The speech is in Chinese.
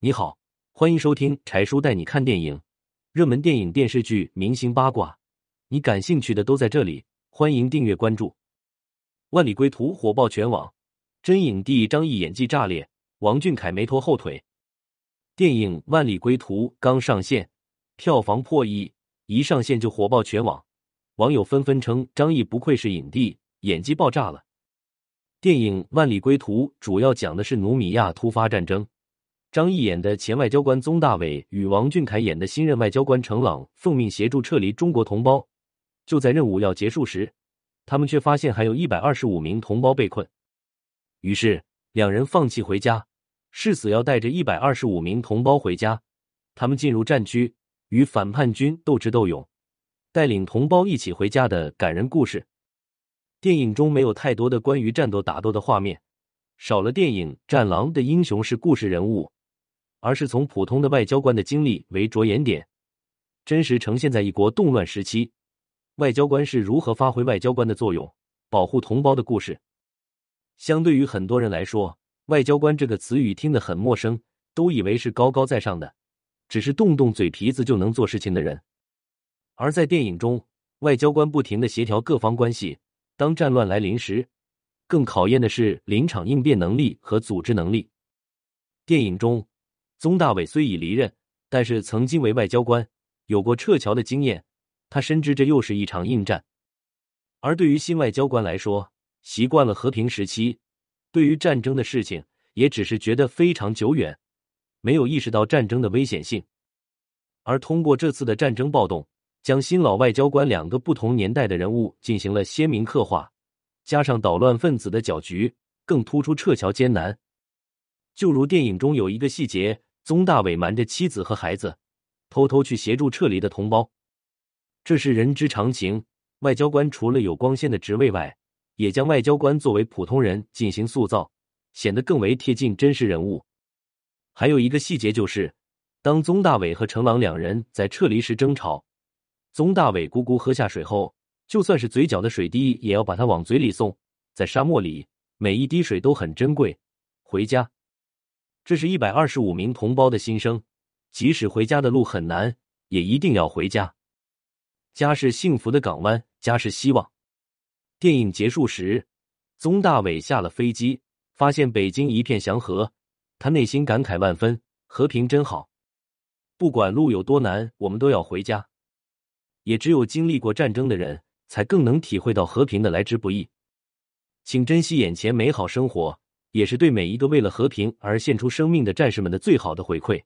你好，欢迎收听柴叔带你看电影，热门电影、电视剧、明星八卦，你感兴趣的都在这里。欢迎订阅关注。《万里归途》火爆全网，真影帝张译演技炸裂，王俊凯没拖后腿。电影《万里归途》刚上线，票房破亿，一上线就火爆全网，网友纷纷称张译不愧是影帝，演技爆炸了。电影《万里归途》主要讲的是努米亚突发战争。张译演的前外交官宗大伟与王俊凯演的新任外交官程朗奉命协助撤离中国同胞。就在任务要结束时，他们却发现还有一百二十五名同胞被困。于是两人放弃回家，誓死要带着一百二十五名同胞回家。他们进入战区，与反叛军斗智斗勇，带领同胞一起回家的感人故事。电影中没有太多的关于战斗打斗的画面，少了电影《战狼》的英雄是故事人物。而是从普通的外交官的经历为着眼点，真实呈现在一国动乱时期，外交官是如何发挥外交官的作用，保护同胞的故事。相对于很多人来说，外交官这个词语听得很陌生，都以为是高高在上的，只是动动嘴皮子就能做事情的人。而在电影中，外交官不停的协调各方关系，当战乱来临时，更考验的是临场应变能力和组织能力。电影中。宗大伟虽已离任，但是曾经为外交官，有过撤侨的经验。他深知这又是一场硬战。而对于新外交官来说，习惯了和平时期，对于战争的事情也只是觉得非常久远，没有意识到战争的危险性。而通过这次的战争暴动，将新老外交官两个不同年代的人物进行了鲜明刻画，加上捣乱分子的搅局，更突出撤侨艰难。就如电影中有一个细节。宗大伟瞒着妻子和孩子，偷偷去协助撤离的同胞，这是人之常情。外交官除了有光鲜的职位外，也将外交官作为普通人进行塑造，显得更为贴近真实人物。还有一个细节就是，当宗大伟和程朗两人在撤离时争吵，宗大伟咕咕喝下水后，就算是嘴角的水滴，也要把它往嘴里送。在沙漠里，每一滴水都很珍贵。回家。这是一百二十五名同胞的心声，即使回家的路很难，也一定要回家。家是幸福的港湾，家是希望。电影结束时，宗大伟下了飞机，发现北京一片祥和，他内心感慨万分：和平真好。不管路有多难，我们都要回家。也只有经历过战争的人，才更能体会到和平的来之不易。请珍惜眼前美好生活。也是对每一个为了和平而献出生命的战士们的最好的回馈。